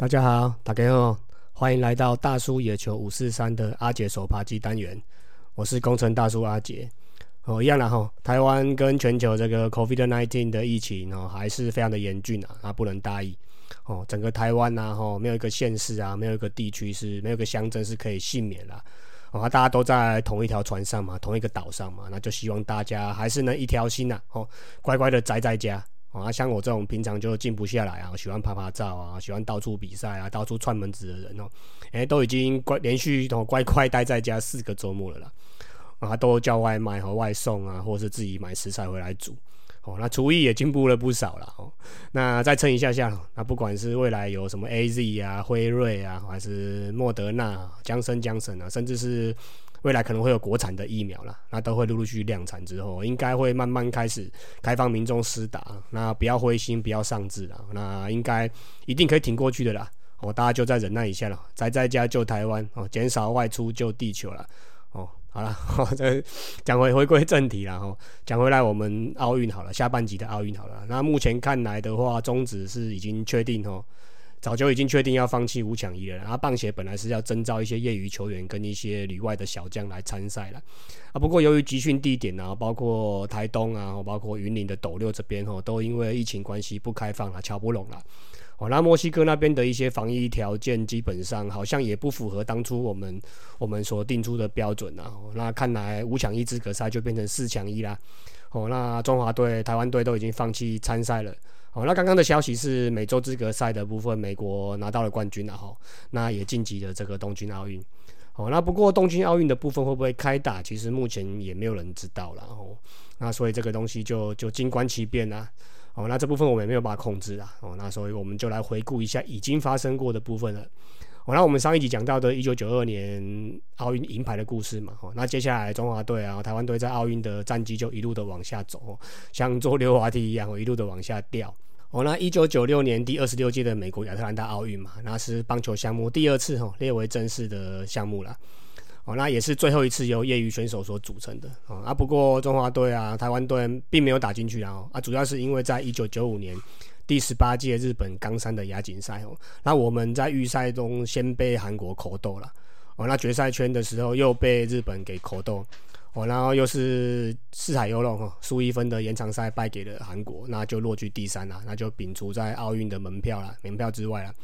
大家好，大家好，欢迎来到大叔野球五四三的阿杰手扒鸡单元。我是工程大叔阿杰。哦，一样啦哈。台湾跟全球这个 COVID-19 的疫情哦，还是非常的严峻啊，啊，不能大意。哦，整个台湾呐，哈，没有一个县市啊，没有一个地区是没有一个乡镇是可以幸免啦。哦，大家都在同一条船上嘛，同一个岛上嘛，那就希望大家还是能一条心呐，哦，乖乖的宅在家。啊，像我这种平常就静不下来啊，喜欢拍拍照啊，喜欢到处比赛啊，到处串门子的人哦，哎，都已经乖连续都乖乖待在家四个周末了啦。啊，都叫外卖和外送啊，或者是自己买食材回来煮。哦，那厨艺也进步了不少了哦。那再撑一下下，那不管是未来有什么 A Z 啊、辉瑞啊，还是莫德纳、江森、江森啊，甚至是未来可能会有国产的疫苗啦，那都会陆陆续续量产之后，应该会慢慢开始开放民众施打。那不要灰心，不要丧志啦。那应该一定可以挺过去的啦。哦，大家就再忍耐一下了，宅在家救台湾哦，减少外出救地球了。哦。好了，再讲回回归正题了哈。讲回来，我们奥运好了，下半集的奥运好了。那目前看来的话，终止是已经确定哦，早就已经确定要放弃五强一了。然后棒协本来是要征召一些业余球员跟一些旅外的小将来参赛了啊。不过由于集训地点啊，包括台东啊，包括云林的斗六这边哦，都因为疫情关系不开放了，瞧不拢了。哦，那墨西哥那边的一些防疫条件基本上好像也不符合当初我们我们所定出的标准啊。那看来五强一资格赛就变成四强一啦。哦，那中华队、台湾队都已经放弃参赛了。哦，那刚刚的消息是美洲资格赛的部分，美国拿到了冠军了哈。那也晋级了这个东京奥运。哦，那不过东京奥运的部分会不会开打，其实目前也没有人知道了。哦，那所以这个东西就就静观其变啊。哦，那这部分我们也没有办法控制啊。哦，那所以我们就来回顾一下已经发生过的部分了。哦，那我们上一集讲到的1992年奥运银牌的故事嘛。哦，那接下来中华队啊、台湾队在奥运的战绩就一路的往下走，像坐溜滑梯一样，一路的往下掉。哦，那一九九六年第二十六届的美国亚特兰大奥运嘛，那是棒球项目第二次哈列为正式的项目了。哦，那也是最后一次由业余选手所组成的啊。啊，不过中华队啊、台湾队并没有打进去啊。啊，主要是因为在一九九五年第十八届日本冈山的亚锦赛哦，那我们在预赛中先被韩国口斗了。哦，那决赛圈的时候又被日本给口斗。哦，然后又是四海游龙哈，输一分的延长赛败给了韩国，那就落居第三啦，那就摒除在奥运的门票啦，门票之外啦。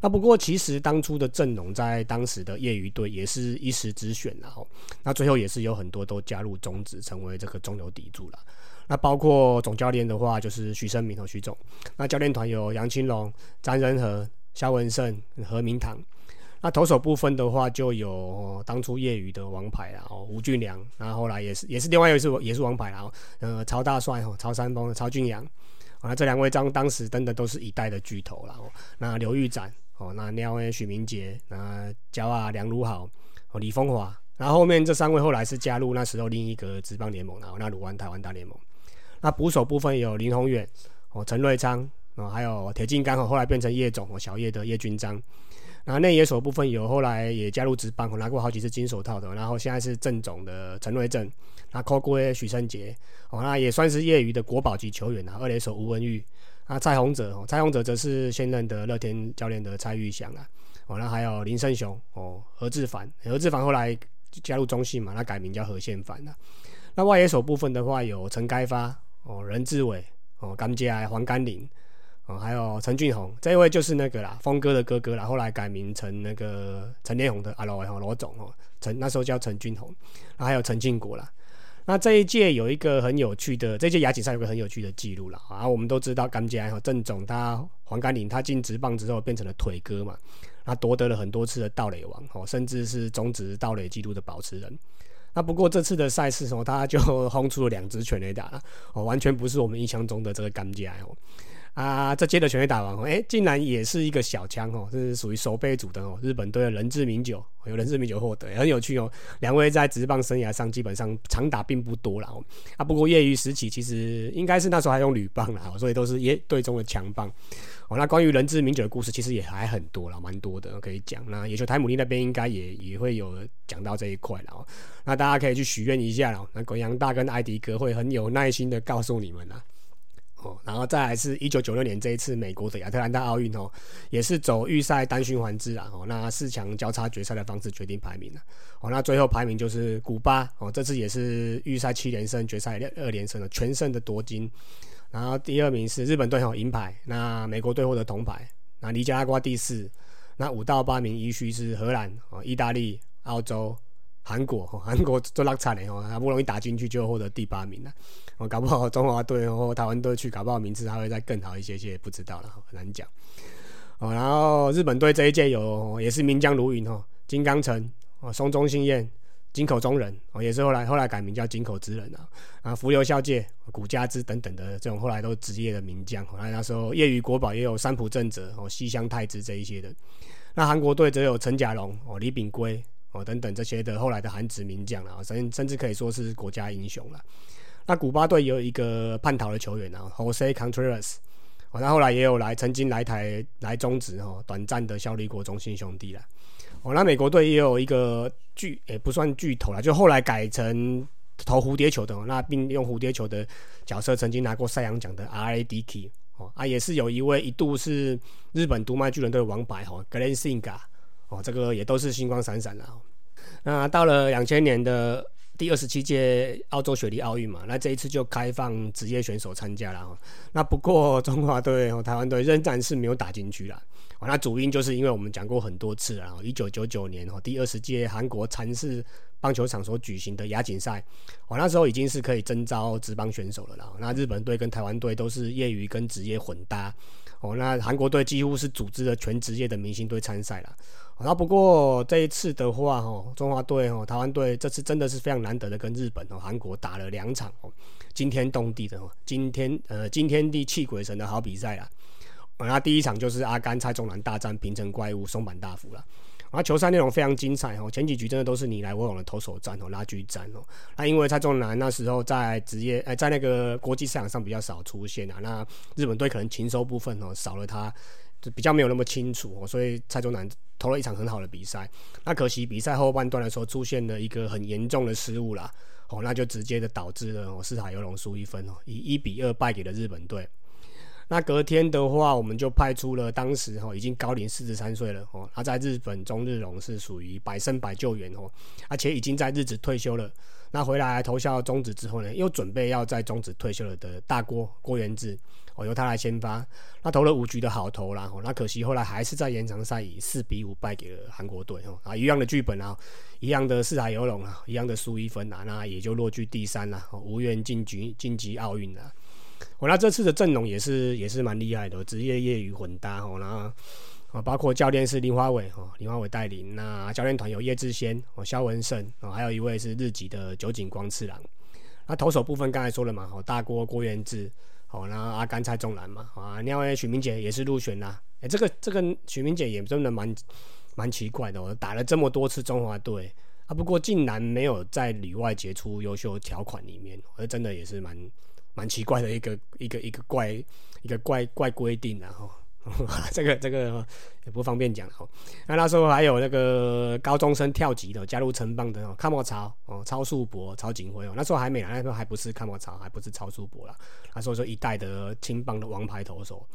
那不过其实当初的阵容在当时的业余队也是一时之选然后，那最后也是有很多都加入中职，成为这个中流砥柱了。那包括总教练的话就是徐生明和徐总，那教练团有杨清龙、张仁和、肖文胜、何明堂。那投手部分的话，就有当初业余的王牌啦，哦，吴俊良，然后后来也是也是另外一位也是王牌啊，呃，曹大帅哈，曹三丰、曹俊阳，啊，这两位当当时真的都是一代的巨头了。那刘玉展哦，那廖恩、许明杰，那焦啊梁如豪，哦李峰华，然后后面这三位后来是加入那时候另一个职棒联盟然后那鲁湾台湾大联盟。那捕手部分有林宏远哦，陈瑞昌哦，还有铁金刚哦，后来变成叶总哦，小叶的叶军章。那内野手部分有后来也加入职棒，拿过好几次金手套的，然后现在是正总的陈瑞正，那扣龟许胜杰，哦，那也算是业余的国宝级球员啊。二垒手吴文玉，啊，蔡宏哲，哦，蔡宏哲则是现任的乐天教练的蔡玉祥啊，哦，那还有林胜雄，哦，何志凡，何志凡后来加入中信嘛，那改名叫何宪凡了。那外野手部分的话有陈该发，哦，任志伟，哦，甘佳黄甘霖。哦，还有陈俊宏这一位就是那个啦，峰哥的哥哥啦，后来改名成那个陈天宏的阿罗罗总哦，陈那时候叫陈俊宏，还有陈庆国啦。那这一届有一个很有趣的，这届亚锦赛有个很有趣的记录啦。啊，我们都知道甘家哈郑总他黄甘霖他进职棒之后变成了腿哥嘛，他夺得了很多次的盗垒王哦，甚至是中职盗垒纪录的保持人。那不过这次的赛事哦，他就 轰出了两支全垒打哦，完全不是我们印象中的这个甘家哦。啊，这届的全垒打王，哎，竟然也是一个小枪哦，这是属于守备组的哦。日本队的人质名酒，有人质名酒获得，很有趣哦。两位在职棒生涯上基本上常打并不多了哦。啊，不过业余时期其实应该是那时候还用铝棒啦，所以都是耶队中的强棒。哦，那关于人质名酒的故事其实也还很多了，蛮多的可以讲。那野球台姆利那边应该也也会有讲到这一块了哦。那大家可以去许愿一下了，那鬼阳大跟艾迪哥会很有耐心的告诉你们啦。哦，然后再来是一九九六年这一次美国的亚特兰大奥运哦，也是走预赛单循环制啊，哦，那四强交叉决赛的方式决定排名了，哦，那最后排名就是古巴哦，这次也是预赛七连胜，决赛二连胜的全胜的夺金，然后第二名是日本队哦，银牌，那美国队获得铜牌，那尼加拉瓜第四，那五到八名依序是荷兰哦，意大利、澳洲。韩国，韩国做拉惨的哦，好不容易打进去就获得第八名了。我搞不好中华队或台湾队去，搞不好名次还会再更好一些些，不知道了，很难讲。哦，然后日本队这一届有也是名将如云哦，金刚城哦，松中信彦、金口中人哦，也是后来后来改名叫金口之人啊。啊，福流孝介、古家之等等的这种后来都职业的名将。那那时候业余国宝也有三浦正则哦、西乡太子这一些的。那韩国队则有陈甲龙哦、李炳圭。哦，等等这些的后来的韩殖名将了，甚甚至可以说是国家英雄了。那古巴队有一个叛逃的球员啊，Jose Contreras，哦，他后来也有来，曾经来台来中职哦，短暂的效力过中信兄弟了。哦，那美国队也有一个巨，也不算巨头了，就后来改成投蝴蝶球的，那并用蝴蝶球的角色曾经拿过赛扬奖的 Radke，哦啊，也是有一位一度是日本独卖巨人队王牌哈，Glenn Singa。哦，这个也都是星光闪闪的。那到了两千年的第二十七届澳洲雪梨奥运嘛，那这一次就开放职业选手参加了。那不过中华队和台湾队仍然是没有打进去了。那主因就是因为我们讲过很多次啊，一九九九年哦第二十届韩国禅寺棒球场所举行的亚锦赛，哦那时候已经是可以征召职棒选手了啦。那日本队跟台湾队都是业余跟职业混搭。哦，那韩国队几乎是组织了全职业的明星队参赛了。那不过这一次的话，哦，中华队哦，台湾队这次真的是非常难得的跟日本哦、韩国打了两场哦，惊天动地的哦，惊天呃惊天地泣鬼神的好比赛啦。那第一场就是阿甘蔡中南大战平成怪物松坂大辅了。啊，球赛内容非常精彩哦，前几局真的都是你来我往的投手战哦，拉锯战哦。那因为蔡仲南那时候在职业，呃，在那个国际赛场上比较少出现啊，那日本队可能禽收部分哦少了他，就比较没有那么清楚，所以蔡宗南投了一场很好的比赛。那可惜比赛后半段的时候出现了一个很严重的失误啦，哦，那就直接的导致了哦四海游龙输一分哦，以一比二败给了日本队。那隔天的话，我们就派出了当时哈已经高龄四十三岁了哦，他在日本中日龙是属于百胜百救援哦，而且已经在日子退休了。那回来投效中职之后呢，又准备要在中职退休了的大郭郭元志哦，由他来先发。那投了五局的好投啦，哦，那可惜后来还是在延长赛以四比五败给了韩国队哦，啊，一样的剧本啊，一样的四海游龙啊，一样的输一分啊，那也就落居第三了，无缘晋级晋级奥运了。我那这次的阵容也是也是蛮厉害的，职业业余混搭哦，然后啊包括教练是林华伟哦，林华伟带领，那教练团有叶志先哦，肖文胜哦，还有一位是日籍的酒井光次郎。那投手部分刚才说了嘛，哦大郭郭元志，哦那阿甘蔡中南嘛，啊另外许明杰也是入选啦。哎这个这个许明杰也真的蛮蛮奇怪的，哦，打了这么多次中华队啊，不过竟然没有在里外杰出优秀条款里面，我真的也是蛮。蛮奇怪的一个一个一个怪一个怪怪规定然后 这个这个也不方便讲哦。那那时候还有那个高中生跳级的加入城邦的哦，看莫超哦，超速博超警徽哦。那时候还没来，那时候还不是看莫超，还不是超速博啦。那时候说一代的青棒的王牌投手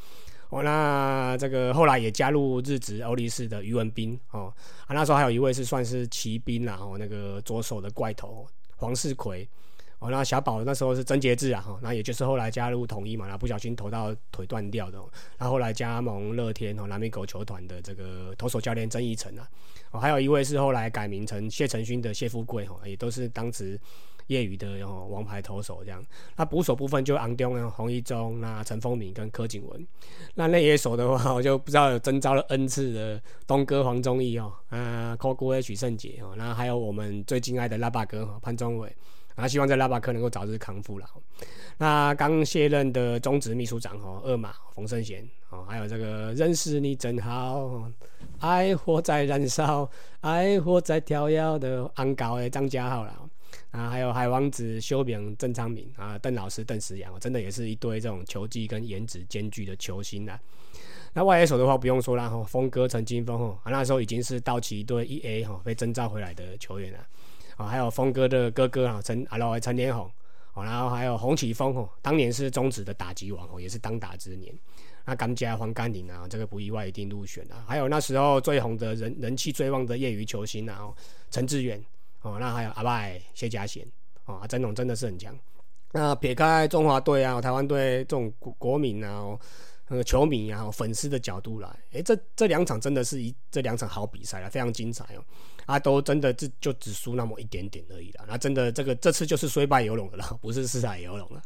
哦。那这个后来也加入日职欧力士的余文斌哦。啊，那时候还有一位是算是骑兵啦哦，那个左手的怪头黄世奎。哦，那小宝那时候是贞节制啊，哈，那也就是后来加入统一嘛，然后不小心投到腿断掉的，然后后来加盟乐天哦，南美狗球团的这个投手教练曾义成啊，哦，还有一位是后来改名成谢承勋的谢富贵哈，也都是当时业余的哦王牌投手这样。那捕手部分就昂东啊、洪一中、那陈丰敏跟柯景文。那内野手的话，我就不知道有征召了 N 次的东哥黄忠义哦，啊，高国威许胜杰哦，那还有我们最敬爱的拉巴哥哈潘宗伟。那，希望在拉巴克能够早日康复了。那刚卸任的中职秘书长哦，二马冯胜贤哦，还有这个认识你真好，爱火在燃烧，爱火在跳跃的安高的张家浩了。啊，还有海王子修炳郑昌明啊，邓老师邓石阳，真的也是一堆这种球技跟颜值兼具的球星啊。那外野手的话不用说了哈，峰哥陈金峰哦，那时候已经是道奇队一 A 哈被征召回来的球员了。还有峰哥的哥哥啊，陈阿老陈连红，哦，然后还有洪启峰哦，当年是中职的打击王哦，也是当打之年。那甘家黄甘霖啊，这个不意外一定入选啊。还有那时候最红的人人气最旺的业余球星啊，陈志远哦，那还有阿拜谢家贤哦，曾总真的是很强。那撇开中华队啊、台湾队这种国国民啊、呃球迷啊、粉丝的角度来，诶，这这两场真的是一这两场好比赛啊，非常精彩哦。啊，都真的就就只输那么一点点而已了。那真的这个这次就是虽败犹荣了，不是四海游龙了。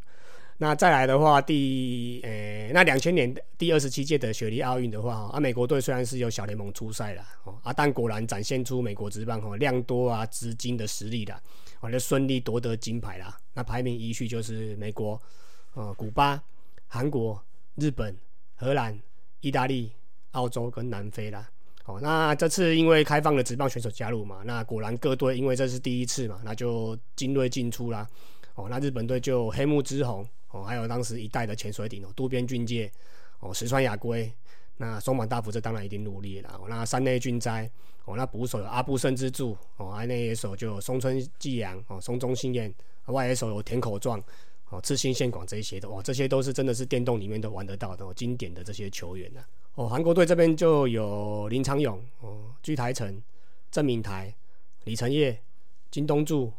那再来的话，第呃，那两千年第二十七届的雪梨奥运的话，啊，美国队虽然是由小联盟出赛了，哦，啊，但果然展现出美国职棒哦量多啊资金的实力的，完了顺利夺得金牌啦。那排名依序就是美国、呃，古巴、韩国、日本、荷兰、意大利、澳洲跟南非啦。哦，那这次因为开放了职棒选手加入嘛，那果然各队因为这是第一次嘛，那就精锐进出啦。哦，那日本队就黑木之宏。哦，还有当时一代的潜水艇哦，渡边俊介，哦，石川雅圭，那松坂大辅这当然一定努力了。那山内俊哉，哦，那捕手有阿部胜之助，哦，内野手就有松村纪阳，哦，松中信彦，外野手有田口壮，哦，赤新线广这些的，哦，这些都是真的是电动里面都玩得到的哦经典的这些球员呢。哦，韩国队这边就有林长勇，哦，居台成，郑明台，李承业，金东柱，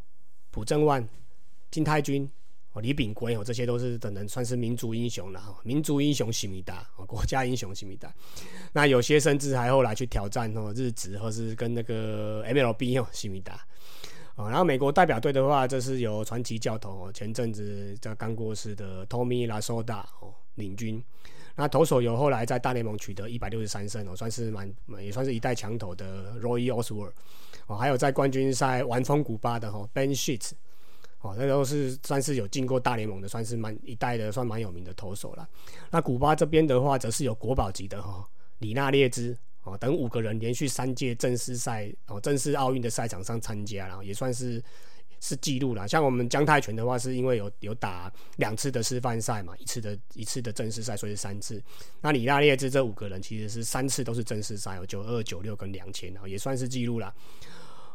朴正万，金泰君。哦，李炳圭哦，这些都是等人算是民族英雄了哈，民族英雄西米达哦，国家英雄西米达。那有些甚至还后来去挑战哦日职，或是跟那个 MLB 哦西米达。然后美国代表队的话，这是由传奇教头，前阵子在刚过世的 Tommy La Soda 哦领军。那投手有后来在大联盟取得一百六十三胜哦，算是蛮也算是一代强投的 Roy Oswalt 哦，还有在冠军赛玩疯古巴的哈 Ben Sheets。哦，那都是算是有进过大联盟的，算是蛮一代的，算蛮有名的投手了。那古巴这边的话，则是有国宝级的哈里纳列兹等五个人连续三届正式赛哦正式奥运的赛场上参加，然后也算是是记录了。像我们姜泰拳的话，是因为有有打两次的示范赛嘛，一次的一次的正式赛，所以是三次。那里纳列兹这五个人其实是三次都是正式赛，有九二、九六跟两千，然后也算是记录了。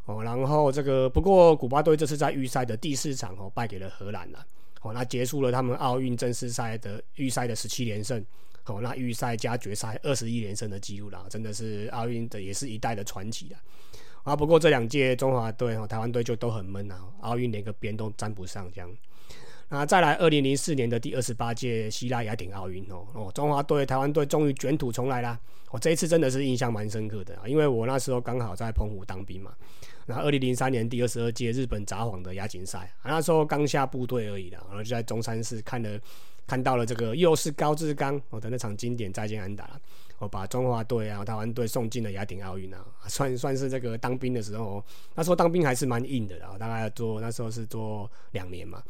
哦，然后这个不过古巴队这次在预赛的第四场哦败给了荷兰了，哦，那结束了他们奥运正式赛的预赛的十七连胜，哦，那预赛加决赛二十一连胜的记录啦，真的是奥运的也是一代的传奇了。啊，不过这两届中华队哦台湾队就都很闷啊，奥运连个边都沾不上这样。那再来二零零四年的第二十八届希腊雅典奥运哦哦，中华队台湾队终于卷土重来啦！哦，这一次真的是印象蛮深刻的啊，因为我那时候刚好在澎湖当兵嘛。那二零零三年第二十二届日本札幌的亚锦赛，那时候刚下部队而已的，然后就在中山市看了，看到了这个又是高志刚哦的那场经典再见安打，我把中华队啊台湾队送进了雅典奥运啊，算算是这个当兵的时候，那时候当兵还是蛮硬的啊，大概做那时候是做两年嘛，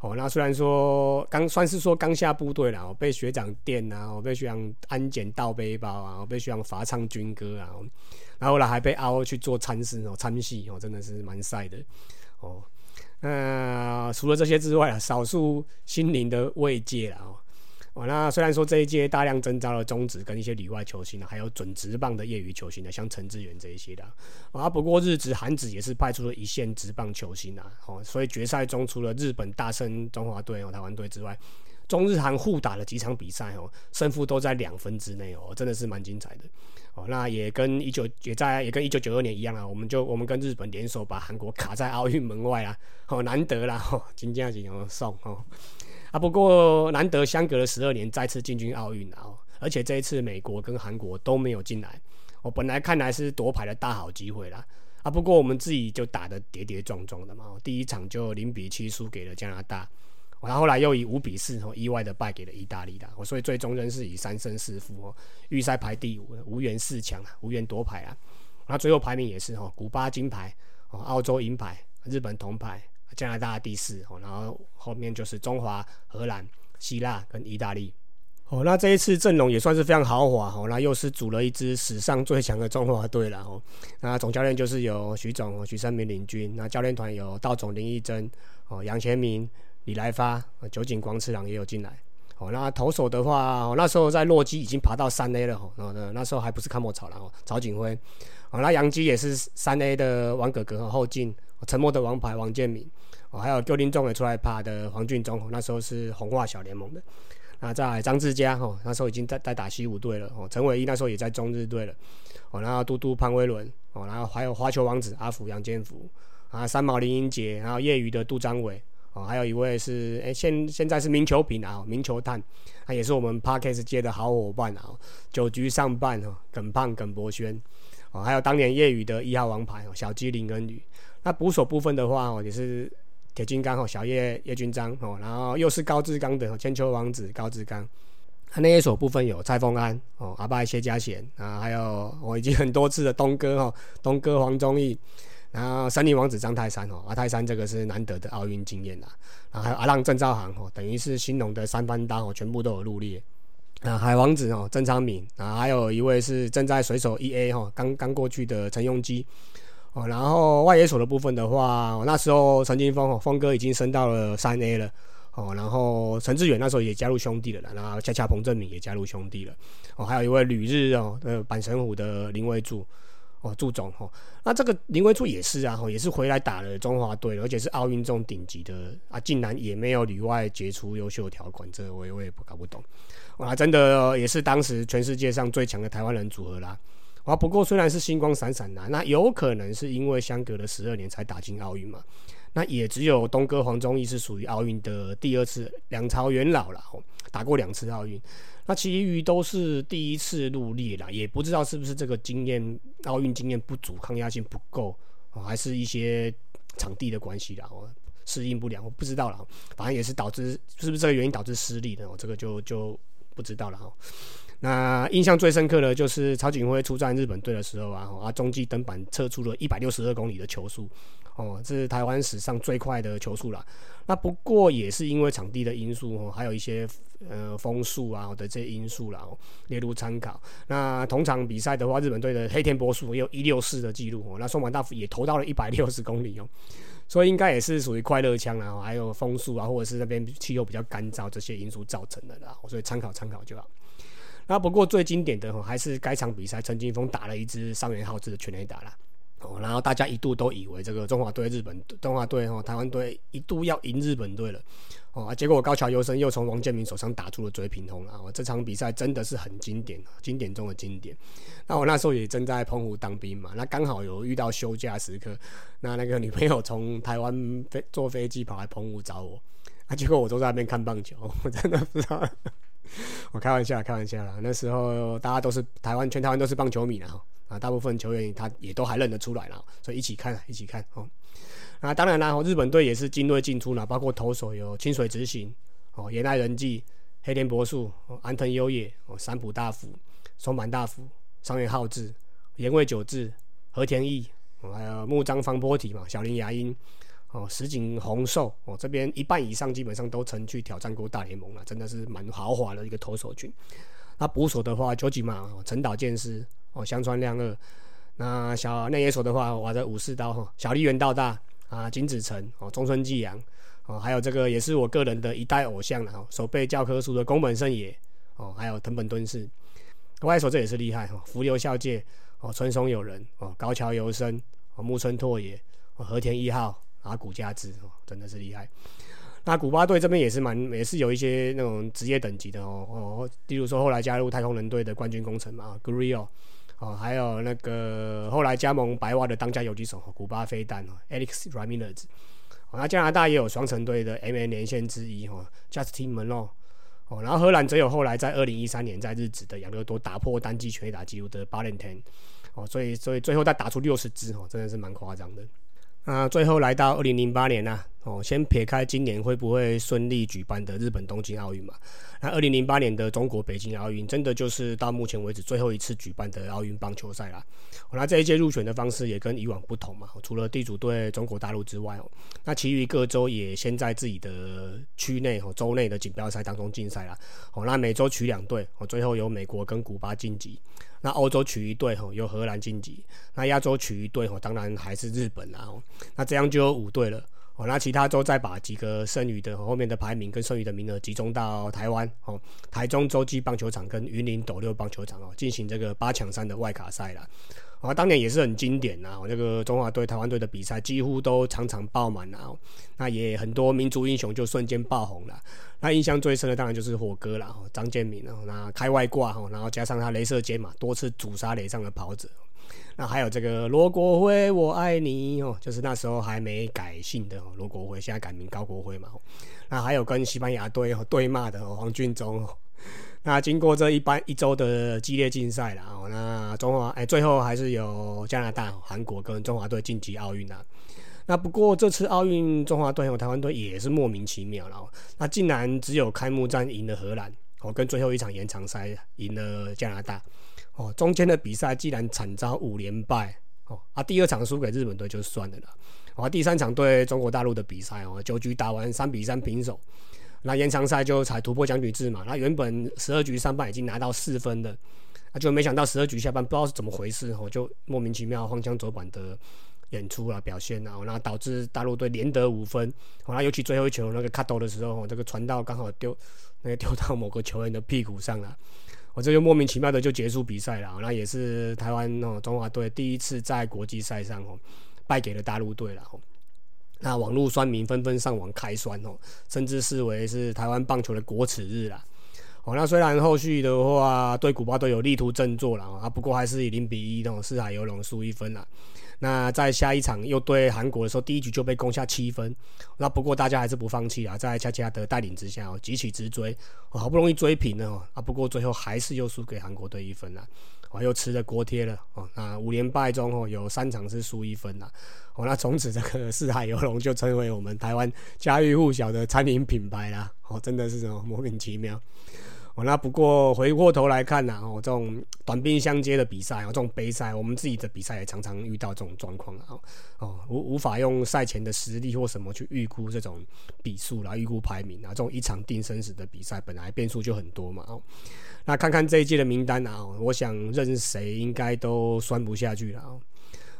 哦，那虽然说刚算是说刚下部队啦，我被学长电啊，我被学长安检倒背包啊，我被学长罚唱军歌啊。然后来还被凹去做参事哦，参戏哦，真的是蛮晒的哦。那除了这些之外啊，少数心灵的慰藉了哦。那虽然说这一届大量征召了中职跟一些里外球星啊，还有准职棒的业余球星的，像陈志远这一些的啊。不过日职、韩子也是派出了一线职棒球星啊。哦，所以决赛中除了日本大胜中华队和、台湾队之外，中日韩互打了几场比赛哦，胜负都在两分之内哦，真的是蛮精彩的。哦，那也跟一九也在也跟一九九二年一样啊，我们就我们跟日本联手把韩国卡在奥运门外啊，哦难得啦，哦金佳锦哦送哦啊，不过难得相隔了十二年再次进军奥运啊，而且这一次美国跟韩国都没有进来，我本来看来是夺牌的大好机会啦啊，不过我们自己就打的跌跌撞撞的嘛，第一场就零比七输给了加拿大。然后后来又以五比四哦意外的败给了意大利的，所以最终仍是以三胜四负哦预赛排第五，无缘四强啊，无缘夺牌啊。那最后排名也是哦，古巴金牌哦，澳洲银牌，日本铜牌，加拿大第四哦，然后后面就是中华、荷兰、希腊跟意大利哦。那这一次阵容也算是非常豪华哦，那又是组了一支史上最强的中华队了哦。那总教练就是有徐总、徐生明领军，那教练团有道总林义珍哦、杨前明。李来发、酒井光次郎也有进来。哦，那投手的话，那时候在洛基已经爬到三 A 了。哦，那那时候还不是看莫草了。哦，曹景辉。哦，那杨基也是三 A 的王哥哥和后进，沉默的王牌王建民。哦，还有丢林中也出来爬的黄俊忠，那时候是红化小联盟的。那在张志佳哦，那时候已经在在打西武队了哦。陈伟一那时候也在中日队了哦。然后嘟嘟潘威伦哦，然后还有花球王子阿福杨建福啊，三毛林英杰，然后业余的杜张伟哦，还有一位是哎现现在是名球品啊，名球探，他也是我们 Parkes 界的好伙伴啊。九局上半哦，耿胖耿博轩哦，还有当年业余的一号王牌哦，小鸡林根宇。那捕手部分的话哦，也是。铁金刚哦，小叶叶军章哦，然后又是高志刚的千秋王子高志刚，他那一手部分有蔡丰安哦，阿拜谢家贤啊，还有我已经很多次的东哥哦，东哥黄忠义，然后森林王子张泰山哦，阿泰山这个是难得的奥运经验啦，然后还有阿浪郑兆航哦，等于是新农的三番刀哦，全部都有入列，啊海王子哦郑昌敏啊，还有一位是正在水手 E A 哈刚刚过去的陈庸基。哦，然后外野手的部分的话，那时候陈金峰哦，峰哥已经升到了三 A 了，哦，然后陈志远那时候也加入兄弟了，然后恰恰彭正明也加入兄弟了，哦，还有一位旅日哦，呃，板神虎的林威柱，哦，祝总哦，那这个林威柱也是啊，也是回来打了中华队，而且是奥运中顶级的啊，竟然也没有里外杰出优秀条款，这我我也不搞不懂，哇，真的也是当时全世界上最强的台湾人组合啦。啊，不过虽然是星光闪闪啦，那有可能是因为相隔了十二年才打进奥运嘛？那也只有东哥黄忠义是属于奥运的第二次两朝元老了，打过两次奥运。那其余都是第一次入列了，也不知道是不是这个经验奥运经验不足，抗压性不够，还是一些场地的关系啦，适应不良，我不知道了。反正也是导致是不是这个原因导致失利的，我这个就就不知道了哈。那印象最深刻的就是曹景辉出战日本队的时候啊，啊中继登板测出了一百六十二公里的球速，哦，这是台湾史上最快的球速了。那不过也是因为场地的因素哦，还有一些呃风速啊的这些因素啦，列入参考。那同场比赛的话，日本队的黑田博树也有一六四的记录哦，那松坂大辅也投到了一百六十公里哦，所以应该也是属于快乐枪啊，还有风速啊，或者是那边气候比较干燥这些因素造成的啦，所以参考参考就好。那不过最经典的哈，还是该场比赛陈金峰打了一支伤员号志的全垒打了哦，然后大家一度都以为这个中华队、日本中华队哈、台湾队一度要赢日本队了哦，结果高桥优生又从王建民手上打出了追平通了哦，这场比赛真的是很经典，经典中的经典。那我那时候也正在澎湖当兵嘛，那刚好有遇到休假时刻，那那个女朋友从台湾飞坐飞机跑来澎湖找我，啊，结果我都在那边看棒球，我真的不知道。我开玩笑，开玩笑啦。那时候大家都是台湾，全台湾都是棒球迷啦，啊，大部分球员他也都还认得出来了，所以一起看，一起看哦。那当然啦，日本队也是精锐进出啦，包括投手有清水直行、哦，岩濑仁纪、黑田博树、安藤优也、哦，三浦大辅、松坂大辅、上原浩志、岩尾久志、和田义，还有木章方波体嘛，小林牙音。哦，石井宏寿哦，这边一半以上基本上都曾去挑战过大联盟了，真的是蛮豪华的一个投手群。那捕手的话，九井嘛，陈岛健司哦，香川亮二。那小内野手的话，我的武士刀哈，小笠原道大啊，金子成哦，中村纪阳哦，还有这个也是我个人的一代偶像了哈，手背教科书的宫本胜也哦，还有藤本敦士。外手这也是厉害哈，福流孝介哦，村松有人哦，高桥由生哦，木村拓也哦，和田一号。啊，古加兹哦，真的是厉害。那古巴队这边也是蛮，也是有一些那种职业等级的哦哦，例如说后来加入太空人队的冠军工程嘛 g r i o 哦，还有那个后来加盟白袜的当家游击手古巴飞弹哦，Alex Ramirez。哦那加拿大也有双城队的 M N 连线之一哦，Justin Monroe。哦，然后荷兰则有后来在二零一三年在日职的养乐多打破单季全打纪录的 b a l e n t i n 哦，所以所以最后再打出六十支哦，真的是蛮夸张的。那最后来到二零零八年呐，哦，先撇开今年会不会顺利举办的日本东京奥运嘛，那二零零八年的中国北京奥运，真的就是到目前为止最后一次举办的奥运棒球赛啦。哦那这一届入选的方式也跟以往不同嘛，除了地主队中国大陆之外哦，那其余各州也先在自己的区内哦州内的锦标赛当中竞赛啦。哦，那每周取两队，哦，最后由美国跟古巴晋级。那欧洲取一队吼，由荷兰晋级；那亚洲取一队吼，当然还是日本啦。那这样就有五队了。哦，那其他州再把几个剩余的后面的排名跟剩余的名额集中到台湾哦，台中洲际棒球场跟云林斗六棒球场哦，进行这个八强赛的外卡赛啦。啊，当年也是很经典呐，这个中华队、台湾队的比赛几乎都场场爆满啊，那也很多民族英雄就瞬间爆红了。那印象最深的当然就是火哥了，张建民啊，那开外挂哈，然后加上他镭射肩嘛，多次阻杀垒上的跑者。那还有这个罗国辉，我爱你哦，就是那时候还没改姓的罗国辉，现在改名高国辉嘛。那还有跟西班牙队对骂的黄俊忠。那经过这一般一周的激烈竞赛了哦，那中华哎最后还是有加拿大、韩国跟中华队晋级奥运啊。那不过这次奥运中华队和台湾队也是莫名其妙了，那竟然只有开幕战赢了荷兰哦，跟最后一场延长赛赢了加拿大哦，中间的比赛既然惨遭五连败哦啊，第二场输给日本队就算了了，啊第三场对中国大陆的比赛哦，九局打完三比三平手。那延长赛就才突破奖举制嘛，那原本十二局上半已经拿到四分的，那就没想到十二局下半不知道是怎么回事哦，就莫名其妙荒腔走板的演出啊表现啊，那导致大陆队连得五分，那尤其最后一球那个卡斗的时候哦，这个传到刚好丢那个丢到某个球员的屁股上了，这就莫名其妙的就结束比赛了，那也是台湾哦中华队第一次在国际赛上哦败给了大陆队了哦。那网络酸民纷纷上网开酸哦，甚至视为是台湾棒球的国耻日了。哦，那虽然后续的话对古巴队有力图振作了啊，不过还是以零比一那种四海游龙输一分了。那在下一场又对韩国的时候，第一局就被攻下七分。那不过大家还是不放弃啊，在恰恰的带领之下哦，急起直追，好不容易追平了哦啊，不过最后还是又输给韩国队一分了。哦，又吃了锅贴了哦。那五连败中哦，有三场是输一分了。哦，那从此这个四海游龙就成为我们台湾家喻户晓的餐饮品牌啦。哦，真的是什么莫名其妙。哦，那不过回过头来看呐，哦，这种短兵相接的比赛，哦，这种杯赛，我们自己的比赛也常常遇到这种状况啊。哦，无无法用赛前的实力或什么去预估这种比数啦，预估排名啊。这种一场定生死的比赛，本来变数就很多嘛。哦，那看看这一届的名单啊，我想任谁应该都酸不下去了。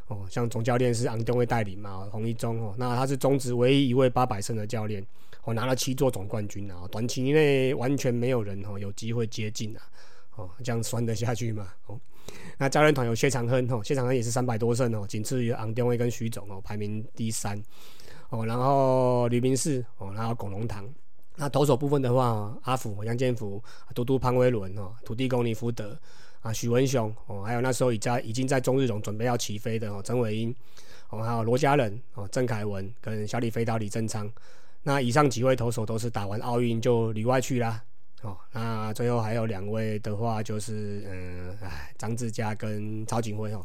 哦，像总教练是昂东会带领嘛，洪一中哦，那他是中职唯一一位八百胜的教练。我拿了七座总冠军啊，短期内完全没有人哦有机会接近啊，哦这样算得下去吗？哦，那教练团有谢长亨哦，谢长亨也是三百多胜哦，仅次于昂定威跟徐总哦，排名第三哦，然后吕明士哦，然后龚龙堂，那投手部分的话，阿福、杨建福、嘟嘟潘威伦哦，土地公尼福德啊，许文雄哦，还有那时候已在已经在中日龙准备要起飞的哦，陈伟英哦，还有罗家人哦，郑凯文跟小李飞刀李正昌。那以上几位投手都是打完奥运就里外去啦，哦，那最后还有两位的话就是嗯，哎，张志佳跟曹景辉哦。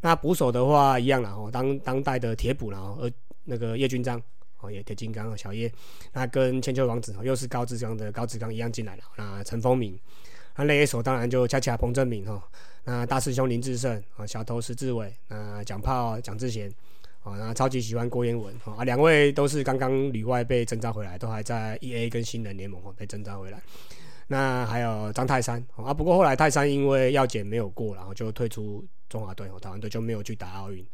那捕手的话一样啦，哦，当当代的铁捕啦，呃，那个叶军章哦，也铁金刚哦，小叶，那跟千秋王子又是高志刚的高志刚一样进来了。那陈风敏，那内野手当然就恰恰彭正明哦，那大师兄林志胜啊，小头石志伟，那蒋炮蒋志贤。啊，然后超级喜欢郭彦文啊，两位都是刚刚旅外被征召回来，都还在 E A 跟新人联盟哦被征召回来。那还有张泰山啊，不过后来泰山因为药检没有过，然后就退出中华队哦，台湾队就没有去打奥运。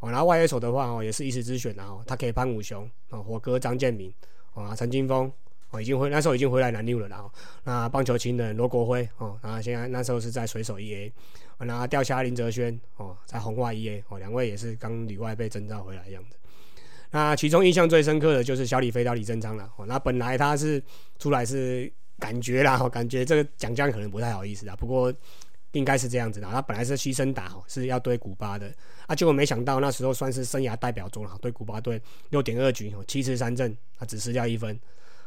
哦，然后外野手的话哦，也是一时之选啊，他可以潘武雄啊，火哥张建民啊，陈金峰。哦，已经回那时候已经回来南六了啦。那棒球情人罗国辉哦，然后现在那时候是在水手 E A，那钓虾林哲轩哦，在红袜 E A 哦，两位也是刚里外被征召回来一样的。那其中印象最深刻的就是小李飞到李正昌了哦。那本来他是出来是感觉啦，感觉这个奖将可能不太好意思啊。不过应该是这样子的，他本来是牺牲打是要对古巴的啊，结果没想到那时候算是生涯代表作了，对古巴队六点二局七次三振，他只失掉一分。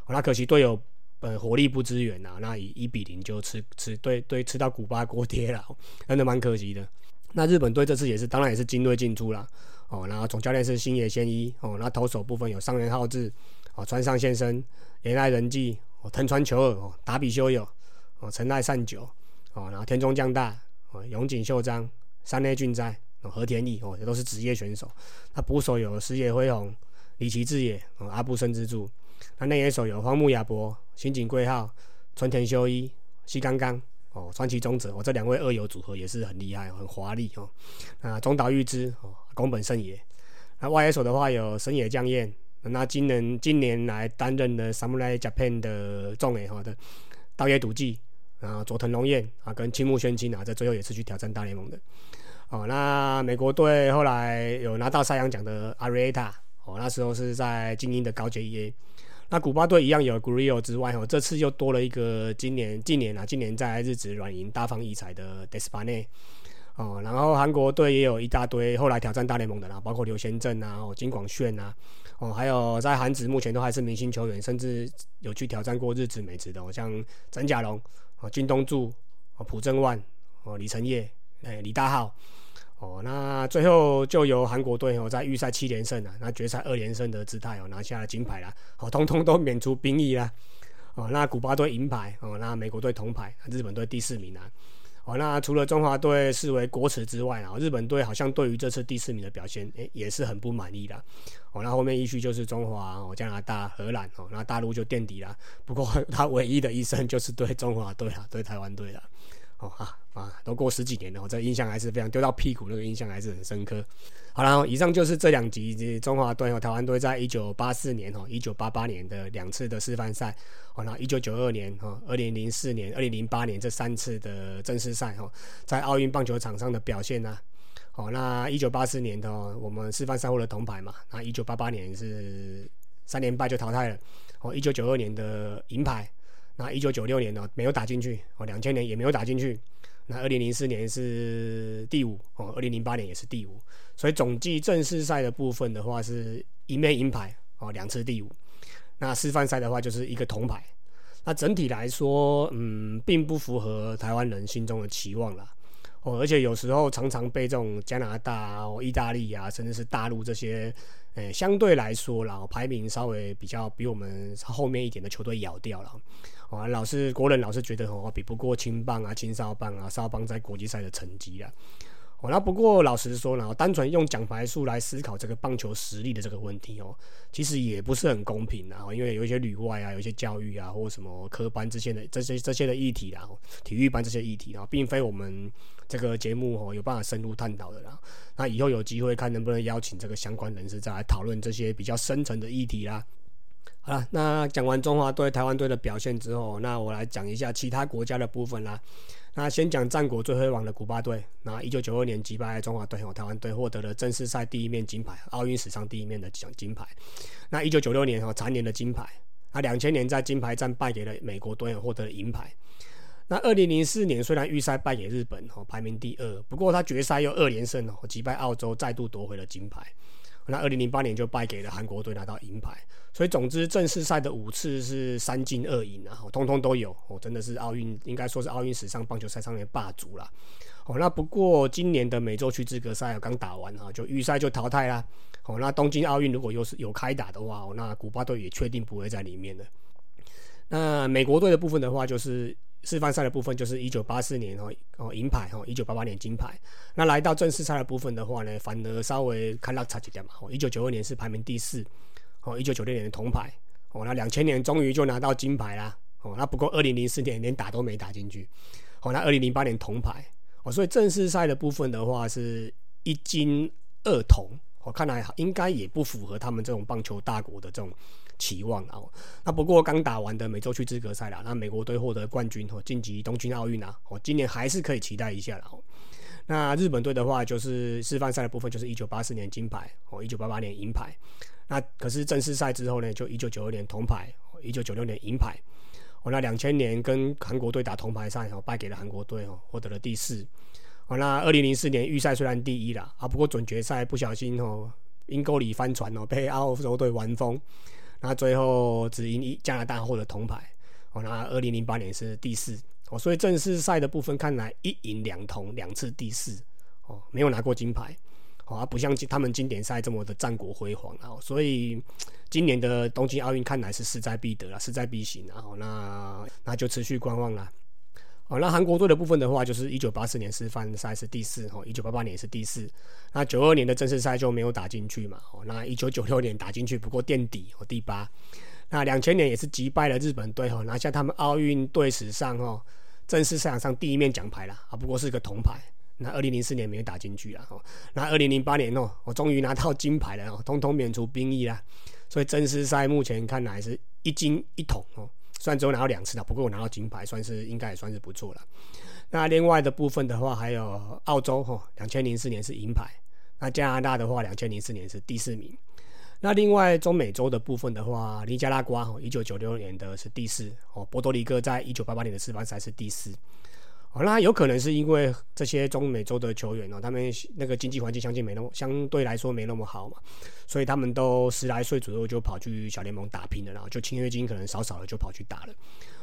哦那可惜队友呃火力不支援呐，那以一比零就吃吃对对吃到古巴锅贴了，真的蛮可惜的。那日本队这次也是当然也是精锐进出了哦，然后总教练是星野先一哦，那投手部分有上原浩志哦，川上先生、岩爱人纪哦，藤川球二哦，达比修友哦，陈奈善久哦，然后田中将大哦，永井秀章、山内俊哉哦，和田义哦，也都是职业选手。那捕手有石野辉宏、李奇志也哦，阿部生之助。那内野手有荒木雅博、新井贵浩、春田修一、西刚刚哦，川崎中者哦，这两位二游组合也是很厉害、很华丽哦。那中岛裕之哦，宫本胜也。那外野手的话有神野将彦，那今年近年来担任的 Samurai Japan 的重野哈的道野笃纪，然后佐藤龙彦啊跟青木宣清啊，在最后也是去挑战大联盟的。哦，那美国队后来有拿到赛扬奖的 Arieta 哦，那时候是在精英的高阶 EA。那古巴队一样有 Grillo 之外，哦，这次又多了一个今年近年啊，今年在日职软银大放异彩的 Despane。哦，然后韩国队也有一大堆后来挑战大联盟的啦，包括刘贤正啊、哦金广炫啊，哦，还有在韩职目前都还是明星球员，甚至有去挑战过日职、美职的，像曾甲龙、哦金东柱、哦朴正万、哦李承业、哎李大浩。哦，那最后就由韩国队哦在预赛七连胜啊，那决赛二连胜的姿态哦拿下了金牌啦，哦，通通都免除兵役啦，哦，那古巴队银牌哦，那美国队铜牌，日本队第四名啊，哦，那除了中华队视为国耻之外啊，日本队好像对于这次第四名的表现，诶也是很不满意的，哦，那后面一区就是中华哦、加拿大、荷兰哦，那大陆就垫底了，不过 他唯一的一胜就是对中华队啊，对台湾队了。哦啊啊，都过十几年了，我这印象还是非常丢到屁股，那个印象还是很深刻。好了，以上就是这两集中华队和台湾队在一九八四年哦、一九八八年的两次的示范赛，哦，那一九九二年哈、二零零四年、二零零八年这三次的正式赛哈，在奥运棒球场上的表现呢？哦，那一九八四年的我们示范赛获得铜牌嘛，那一九八八年是三连败就淘汰了，哦，一九九二年的银牌。那一九九六年呢没有打进去哦，两千年也没有打进去，那二零零四年是第五哦，二零零八年也是第五，所以总计正式赛的部分的话是一枚银牌哦，两次第五，那示范赛的话就是一个铜牌，那整体来说嗯，并不符合台湾人心中的期望啦。哦，而且有时候常常被这种加拿大、意大利啊，甚至是大陆这些，诶，相对来说然后，排名稍微比较比我们后面一点的球队咬掉了。哦，老是国人老是觉得哦，比不过青棒啊、青少棒啊、少棒在国际赛的成绩啊。哦，那不过老实说呢，单纯用奖牌数来思考这个棒球实力的这个问题哦，其实也不是很公平啊。因为有一些旅外啊，有一些教育啊，或什么科班这些的这些这些的议题啦，体育班这些议题啊，并非我们这个节目哦有办法深入探讨的啦。那以后有机会看能不能邀请这个相关人士再来讨论这些比较深层的议题啦。好了，那讲完中华队、台湾队的表现之后，那我来讲一下其他国家的部分啦。那先讲战国最辉煌的古巴队，那一九九二年击败中华队和台湾队，获得了正式赛第一面金牌，奥运史上第一面的奖金牌。那一九九六年哈蝉联的金牌，那两千年在金牌战败给了美国队，获得了银牌。那二零零四年虽然预赛败给日本哦，排名第二，不过他决赛又二连胜哦，击败澳洲，再度夺回了金牌。那二零零八年就败给了韩国队，拿到银牌。所以总之，正式赛的五次是三金二银啊，通通都有哦，真的是奥运应该说是奥运史上棒球赛上面霸主了。哦，那不过今年的美洲区资格赛刚打完啊，就预赛就淘汰啦。哦，那东京奥运如果又是有开打的话，那古巴队也确定不会在里面了。那美国队的部分的话，就是示范赛的部分，就是一九八四年哦哦银牌哦，一九八八年金牌。那来到正式赛的部分的话呢，反而稍微看落差一点嘛。哦，一九九二年是排名第四。哦，一九九六年的铜牌，哦，那两千年终于就拿到金牌啦，哦，那不过二零零四年连打都没打进去，哦，那二零零八年铜牌，哦，所以正式赛的部分的话是一金二铜，我看来应该也不符合他们这种棒球大国的这种期望啊。那不过刚打完的美洲区资格赛啦，那美国队获得冠军哦，晋级东京奥运啊，哦，今年还是可以期待一下了。那日本队的话，就是示范赛的部分就是一九八四年金牌，哦，一九八八年银牌。那可是正式赛之后呢，就一九九二年铜牌，一九九六年银牌，哦，那两千年跟韩国队打铜牌赛哦，败给了韩国队哦，获得了第四。哦，那二零零四年预赛虽然第一啦，啊，不过准决赛不小心哦，阴沟里翻船哦，被澳洲队玩疯，那最后只赢一加拿大获得铜牌。哦，那二零零八年是第四。哦，所以正式赛的部分看来一赢两铜，两次第四。哦，没有拿过金牌。啊，不像他们经典赛这么的战国辉煌啊，所以今年的东京奥运看来是势在必得了，势在必行啊。那那就持续观望了。哦，那韩国队的部分的话，就是一九八四年示范赛是第四，哦，一九八八年是第四，那九二年的正式赛就没有打进去嘛。哦，那一九九六年打进去，不过垫底哦，第八。那两千年也是击败了日本队，哦，拿下他们奥运队史上哦正式赛场上第一面奖牌了啊，不过是个铜牌。那二零零四年没有打进去了哦，那二零零八年哦，我终于拿到金牌了哦，通通免除兵役啦，所以正式赛目前看来是一金一铜哦，虽然只有拿到两次了，不过我拿到金牌，算是应该也算是不错了。那另外的部分的话，还有澳洲哈，两千零四年是银牌。那加拿大的话，两千零四年是第四名。那另外中美洲的部分的话，尼加拉瓜哈，一九九六年的是第四哦，波多黎各在一九八八年的世帆赛是第四。哦，那有可能是因为这些中美洲的球员哦，他们那个经济环境相对没那么相对来说没那么好嘛，所以他们都十来岁左右就跑去小联盟打拼了，然后就签约金可能少少的就跑去打了。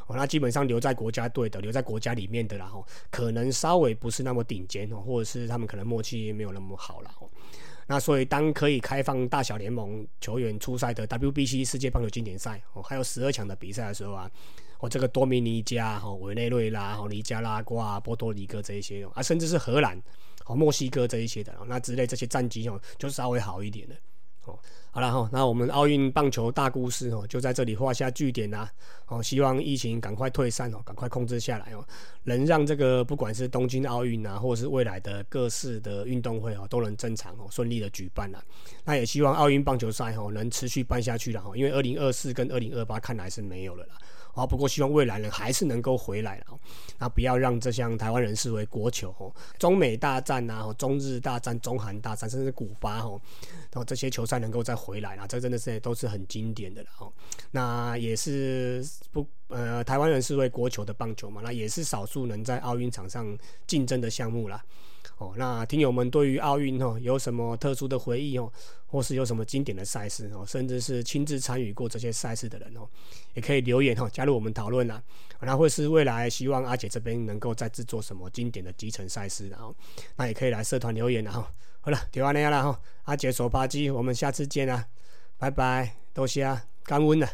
哦，那基本上留在国家队的，留在国家里面的，然后可能稍微不是那么顶尖哦，或者是他们可能默契没有那么好了哦。那所以当可以开放大小联盟球员出赛的 WBC 世界棒球经典赛哦，还有十二强的比赛的时候啊。哦，这个多米尼加、哈委内瑞拉、哈尼加拉瓜、波多黎各这一些哦，啊，甚至是荷兰、哦墨西哥这一些的，那之类这些战绩哦，就稍微好一点的。哦，好了哈，那我们奥运棒球大故事哦，就在这里画下句点啦。哦，希望疫情赶快退散哦，赶快控制下来哦，能让这个不管是东京奥运啊，或者是未来的各式的运动会哦，都能正常哦顺利的举办了。那也希望奥运棒球赛哦能持续办下去了哈，因为二零二四跟二零二八看来是没有了啦。啊，不过希望未来人还是能够回来了，那不要让这项台湾人视为国球哦，中美大战啊，中日大战、中韩大战，甚至古巴哦，然后这些球赛能够再回来了，这真的是都是很经典的了哦。那也是不呃，台湾人视为国球的棒球嘛，那也是少数能在奥运场上竞争的项目啦。哦，那听友们对于奥运哦有什么特殊的回忆哦，或是有什么经典的赛事哦，甚至是亲自参与过这些赛事的人哦，也可以留言哦，加入我们讨论啦。那会是未来希望阿姐这边能够再制作什么经典的集成赛事，然后那也可以来社团留言然后好了，就完那样了哈，阿姐手扒鸡，我们下次见啦，拜拜，多谢啊，干温了。